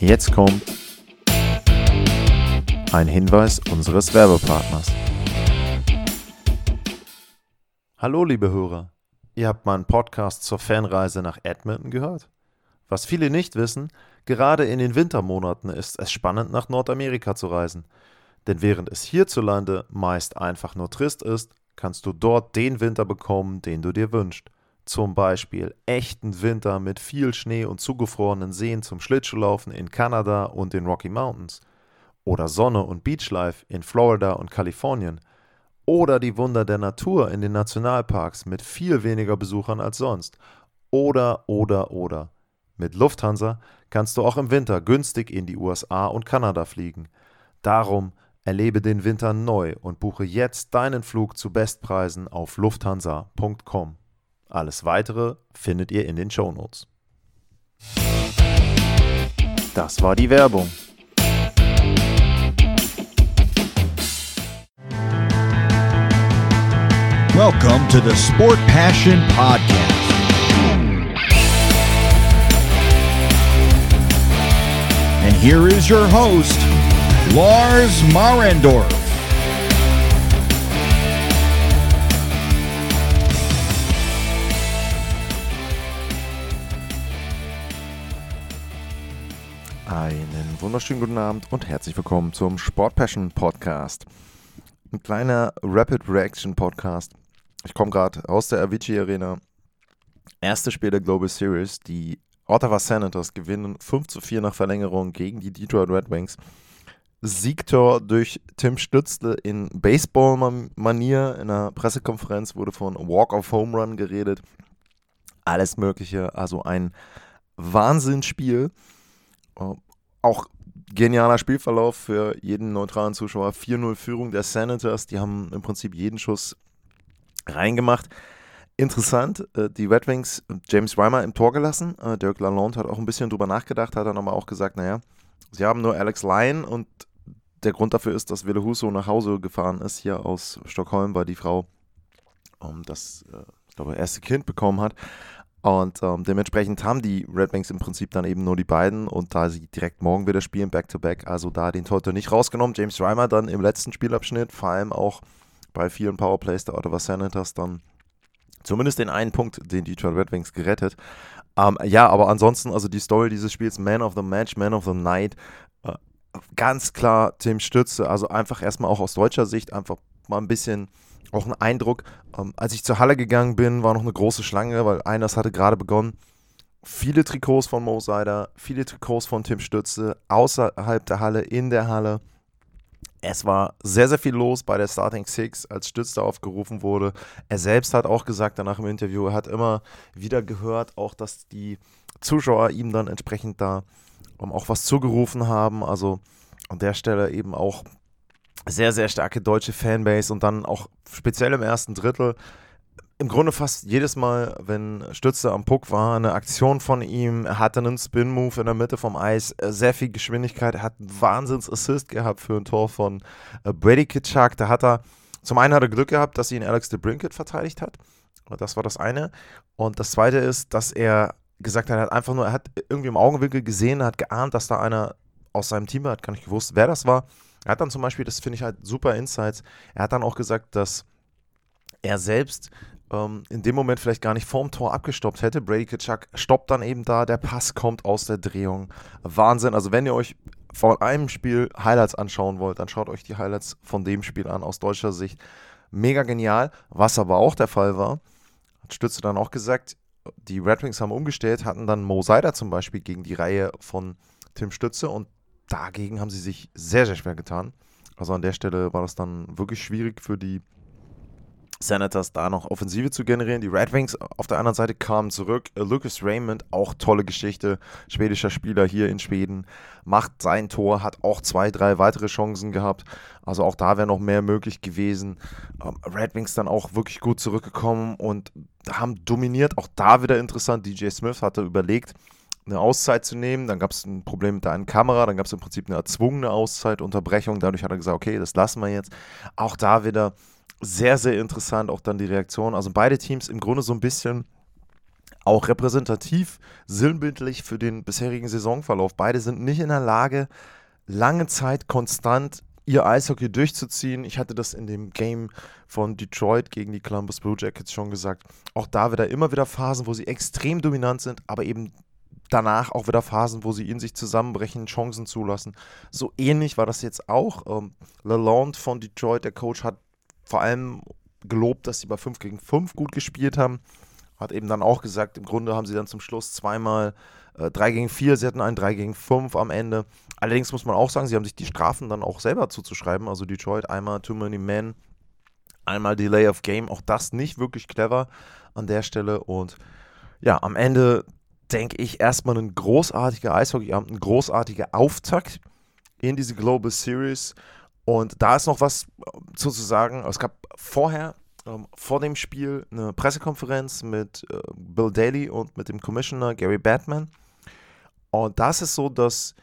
Jetzt kommt ein Hinweis unseres Werbepartners. Hallo liebe Hörer, ihr habt meinen Podcast zur Fanreise nach Edmonton gehört? Was viele nicht wissen, gerade in den Wintermonaten ist es spannend nach Nordamerika zu reisen. Denn während es hierzulande meist einfach nur trist ist, kannst du dort den Winter bekommen, den du dir wünschst. Zum Beispiel echten Winter mit viel Schnee und zugefrorenen Seen zum Schlittschuhlaufen in Kanada und den Rocky Mountains. Oder Sonne und Beachlife in Florida und Kalifornien. Oder die Wunder der Natur in den Nationalparks mit viel weniger Besuchern als sonst. Oder, oder, oder. Mit Lufthansa kannst du auch im Winter günstig in die USA und Kanada fliegen. Darum erlebe den Winter neu und buche jetzt deinen Flug zu Bestpreisen auf lufthansa.com. Alles weitere findet ihr in den Show Notes. Das war die Werbung. Welcome to the Sport Passion Podcast. And here is your host, Lars Marendorf. Wunderschönen guten Abend und herzlich willkommen zum Sport Passion Podcast. Ein kleiner Rapid Reaction Podcast. Ich komme gerade aus der Avicii Arena. Erste Spiel der Global Series. Die Ottawa Senators gewinnen 5 zu 4 nach Verlängerung gegen die Detroit Red Wings. Siegtor durch Tim Stützle in Baseball-Manier. In einer Pressekonferenz wurde von Walk of Home Run geredet. Alles Mögliche. Also ein Wahnsinnsspiel. Äh, auch genialer Spielverlauf für jeden neutralen Zuschauer. 4-0 Führung der Senators. Die haben im Prinzip jeden Schuss reingemacht. Interessant, äh, die Red Wings James Reimer im Tor gelassen. Äh, Dirk Lalonde hat auch ein bisschen drüber nachgedacht, hat dann aber auch gesagt, naja, sie haben nur Alex Lyon und der Grund dafür ist, dass Wille Husso nach Hause gefahren ist, hier aus Stockholm, weil die Frau um, das, ich glaube, erste Kind bekommen hat. Und ähm, dementsprechend haben die Red Wings im Prinzip dann eben nur die beiden und da sie direkt morgen wieder spielen, Back-to-Back, -back, also da den Torhüter nicht rausgenommen. James Reimer dann im letzten Spielabschnitt, vor allem auch bei vielen Powerplays der Ottawa Senators dann zumindest den einen Punkt, den Detroit Red Wings gerettet. Ähm, ja, aber ansonsten, also die Story dieses Spiels, Man of the Match, Man of the Night, äh, ganz klar Tim Stütze, also einfach erstmal auch aus deutscher Sicht einfach mal ein bisschen auch ein Eindruck. Ähm, als ich zur Halle gegangen bin, war noch eine große Schlange, weil eines hatte gerade begonnen. Viele Trikots von Mo Seider, viele Trikots von Tim Stütze, außerhalb der Halle, in der Halle. Es war sehr, sehr viel los bei der Starting Six, als Stütze aufgerufen wurde. Er selbst hat auch gesagt, danach im Interview, er hat immer wieder gehört, auch dass die Zuschauer ihm dann entsprechend da um, auch was zugerufen haben. Also an der Stelle eben auch sehr, sehr starke deutsche Fanbase und dann auch speziell im ersten Drittel im Grunde fast jedes Mal, wenn Stütze am Puck war, eine Aktion von ihm. Er hatte einen Spin-Move in der Mitte vom Eis, äh, sehr viel Geschwindigkeit. Er hat einen Wahnsinns-Assist gehabt für ein Tor von äh, Brady Kitschak. Da hat er, zum einen hat er Glück gehabt, dass ihn Alex de Brinket verteidigt hat. Das war das eine. Und das zweite ist, dass er gesagt hat, er hat einfach nur, er hat irgendwie im Augenwinkel gesehen, er hat geahnt, dass da einer aus seinem Team war, hat gar nicht gewusst, wer das war. Er hat dann zum Beispiel, das finde ich halt super Insights, er hat dann auch gesagt, dass er selbst ähm, in dem Moment vielleicht gar nicht vorm Tor abgestoppt hätte. Brady Kitschak stoppt dann eben da, der Pass kommt aus der Drehung. Wahnsinn. Also wenn ihr euch von einem Spiel Highlights anschauen wollt, dann schaut euch die Highlights von dem Spiel an aus deutscher Sicht. Mega genial. Was aber auch der Fall war, hat Stütze dann auch gesagt, die Red Wings haben umgestellt, hatten dann Mo Seider zum Beispiel gegen die Reihe von Tim Stütze und dagegen haben sie sich sehr, sehr schwer getan. Also an der Stelle war das dann wirklich schwierig für die Senators da noch Offensive zu generieren. Die Red Wings auf der anderen Seite kamen zurück. Äh, Lucas Raymond, auch tolle Geschichte, schwedischer Spieler hier in Schweden, macht sein Tor, hat auch zwei, drei weitere Chancen gehabt. Also auch da wäre noch mehr möglich gewesen. Ähm, Red Wings dann auch wirklich gut zurückgekommen und haben dominiert. Auch da wieder interessant. DJ Smith hatte überlegt, eine Auszeit zu nehmen. Dann gab es ein Problem mit der einen Kamera, dann gab es im Prinzip eine erzwungene Auszeitunterbrechung. Dadurch hat er gesagt, okay, das lassen wir jetzt. Auch da wieder sehr, sehr interessant, auch dann die Reaktion. Also beide Teams im Grunde so ein bisschen auch repräsentativ, sinnbildlich für den bisherigen Saisonverlauf. Beide sind nicht in der Lage, lange Zeit konstant ihr Eishockey durchzuziehen. Ich hatte das in dem Game von Detroit gegen die Columbus Blue Jackets schon gesagt. Auch da wieder immer wieder Phasen, wo sie extrem dominant sind, aber eben danach auch wieder Phasen, wo sie in sich zusammenbrechen, Chancen zulassen. So ähnlich war das jetzt auch. Ähm, Lalonde von Detroit, der Coach, hat vor allem gelobt, dass sie bei 5 gegen 5 gut gespielt haben. Hat eben dann auch gesagt, im Grunde haben sie dann zum Schluss zweimal äh, 3 gegen 4, sie hatten ein 3 gegen 5 am Ende. Allerdings muss man auch sagen, sie haben sich die Strafen dann auch selber zuzuschreiben. Also Detroit einmal Too Many Men, einmal Delay of Game. Auch das nicht wirklich clever an der Stelle. Und ja, am Ende denke ich erstmal ein großartiger Eishockeyabend, ein großartiger Auftakt in diese Global Series. Und da ist noch was sozusagen, es gab vorher, ähm, vor dem Spiel, eine Pressekonferenz mit äh, Bill Daly und mit dem Commissioner Gary Batman. Und das ist so, dass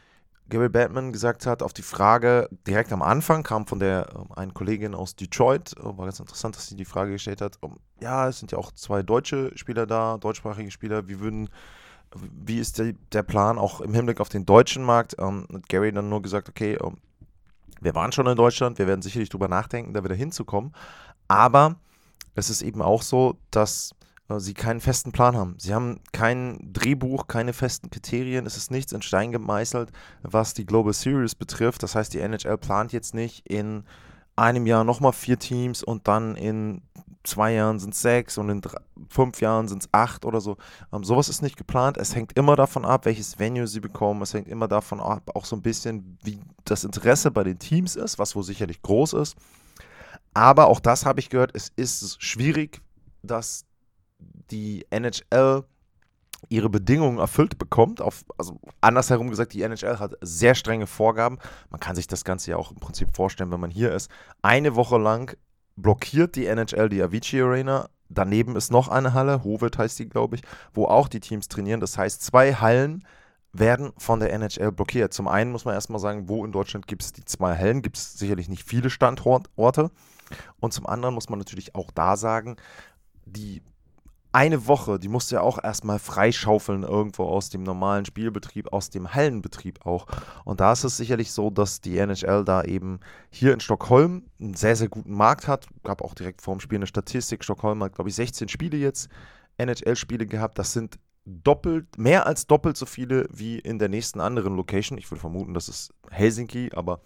Gary Batman gesagt hat, auf die Frage direkt am Anfang kam von der äh, eine Kollegin aus Detroit, äh, war ganz interessant, dass sie die Frage gestellt hat, um, ja, es sind ja auch zwei deutsche Spieler da, deutschsprachige Spieler, wie würden wie ist der, der Plan auch im Hinblick auf den deutschen Markt? Ähm, hat Gary dann nur gesagt, okay, ähm, wir waren schon in Deutschland, wir werden sicherlich drüber nachdenken, da wieder hinzukommen. Aber es ist eben auch so, dass äh, sie keinen festen Plan haben. Sie haben kein Drehbuch, keine festen Kriterien. Es ist nichts in Stein gemeißelt, was die Global Series betrifft. Das heißt, die NHL plant jetzt nicht in einem Jahr nochmal vier Teams und dann in zwei Jahren sind es sechs und in drei, fünf Jahren sind es acht oder so. Ähm, sowas ist nicht geplant. Es hängt immer davon ab, welches Venue sie bekommen. Es hängt immer davon ab, auch so ein bisschen, wie das Interesse bei den Teams ist, was wohl sicherlich groß ist. Aber auch das habe ich gehört, es ist schwierig, dass die NHL ihre Bedingungen erfüllt bekommt. Auf, also andersherum gesagt, die NHL hat sehr strenge Vorgaben. Man kann sich das Ganze ja auch im Prinzip vorstellen, wenn man hier ist. Eine Woche lang blockiert die NHL die Avicii Arena. Daneben ist noch eine Halle, Hovet heißt die, glaube ich, wo auch die Teams trainieren. Das heißt, zwei Hallen werden von der NHL blockiert. Zum einen muss man erstmal sagen, wo in Deutschland gibt es die zwei Hallen, gibt es sicherlich nicht viele Standorte. Und zum anderen muss man natürlich auch da sagen, die eine Woche, die musst du ja auch erstmal freischaufeln irgendwo aus dem normalen Spielbetrieb, aus dem Hallenbetrieb auch. Und da ist es sicherlich so, dass die NHL da eben hier in Stockholm einen sehr, sehr guten Markt hat. Gab auch direkt vor dem Spiel eine Statistik. Stockholm hat, glaube ich, 16 Spiele jetzt, NHL-Spiele gehabt. Das sind doppelt, mehr als doppelt so viele wie in der nächsten anderen Location. Ich würde vermuten, das ist Helsinki, aber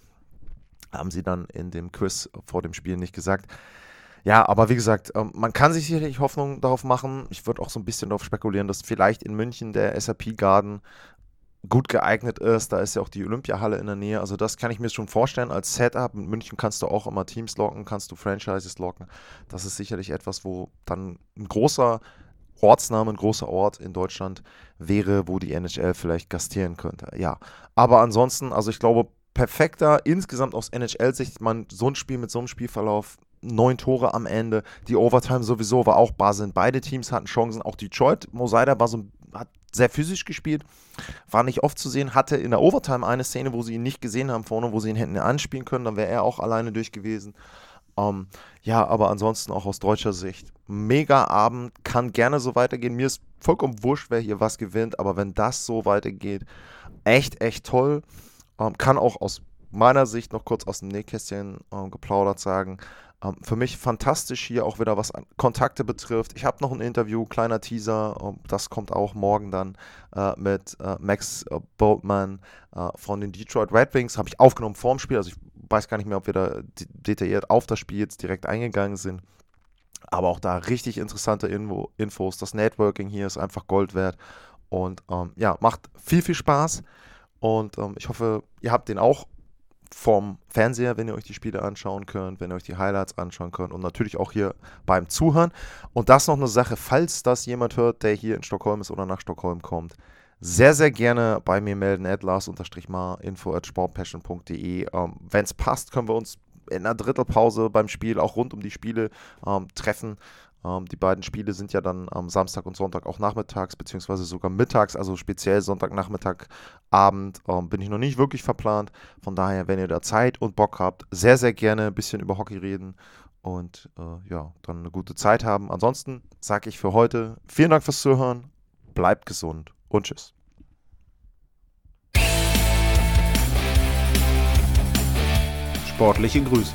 haben sie dann in dem Quiz vor dem Spiel nicht gesagt. Ja, aber wie gesagt, ähm, man kann sich sicherlich Hoffnung darauf machen. Ich würde auch so ein bisschen darauf spekulieren, dass vielleicht in München der SAP Garden gut geeignet ist. Da ist ja auch die Olympiahalle in der Nähe. Also das kann ich mir schon vorstellen als Setup. In München kannst du auch immer Teams locken, kannst du Franchises locken. Das ist sicherlich etwas, wo dann ein großer Ortsname, ein großer Ort in Deutschland wäre, wo die NHL vielleicht gastieren könnte. Ja, aber ansonsten, also ich glaube, perfekter insgesamt aus NHL-Sicht, man so ein Spiel mit so einem Spielverlauf neun Tore am Ende. Die Overtime sowieso war auch Basin. Beide Teams hatten Chancen. Auch Detroit, Mosaida war so, hat sehr physisch gespielt. War nicht oft zu sehen. Hatte in der Overtime eine Szene, wo sie ihn nicht gesehen haben vorne, wo sie ihn hätten anspielen können. Dann wäre er auch alleine durch gewesen. Ähm, ja, aber ansonsten auch aus deutscher Sicht. Mega Abend, kann gerne so weitergehen. Mir ist vollkommen wurscht, wer hier was gewinnt, aber wenn das so weitergeht, echt, echt toll. Ähm, kann auch aus meiner Sicht noch kurz aus dem Nähkästchen um, geplaudert sagen. Ähm, für mich fantastisch hier auch wieder, was Kontakte betrifft. Ich habe noch ein Interview, kleiner Teaser, ähm, das kommt auch morgen dann äh, mit äh, Max äh, Boltman äh, von den Detroit Red Wings. Habe ich aufgenommen vorm Spiel, also ich weiß gar nicht mehr, ob wir da detailliert auf das Spiel jetzt direkt eingegangen sind. Aber auch da richtig interessante Info Infos. Das Networking hier ist einfach Gold wert. Und ähm, ja, macht viel, viel Spaß. Und ähm, ich hoffe, ihr habt den auch vom Fernseher, wenn ihr euch die Spiele anschauen könnt, wenn ihr euch die Highlights anschauen könnt und natürlich auch hier beim Zuhören. Und das noch eine Sache, falls das jemand hört, der hier in Stockholm ist oder nach Stockholm kommt, sehr, sehr gerne bei mir melden, at lars-mar, info at sportpassion.de. Ähm, wenn es passt, können wir uns in einer Drittelpause beim Spiel auch rund um die Spiele ähm, treffen. Ähm, die beiden Spiele sind ja dann am Samstag und Sonntag auch nachmittags, beziehungsweise sogar mittags, also speziell Sonntagnachmittag, Abend ähm, bin ich noch nicht wirklich verplant. Von daher, wenn ihr da Zeit und Bock habt, sehr, sehr gerne ein bisschen über Hockey reden und äh, ja, dann eine gute Zeit haben. Ansonsten sage ich für heute vielen Dank fürs Zuhören. bleibt gesund und tschüss. Sportliche Grüße.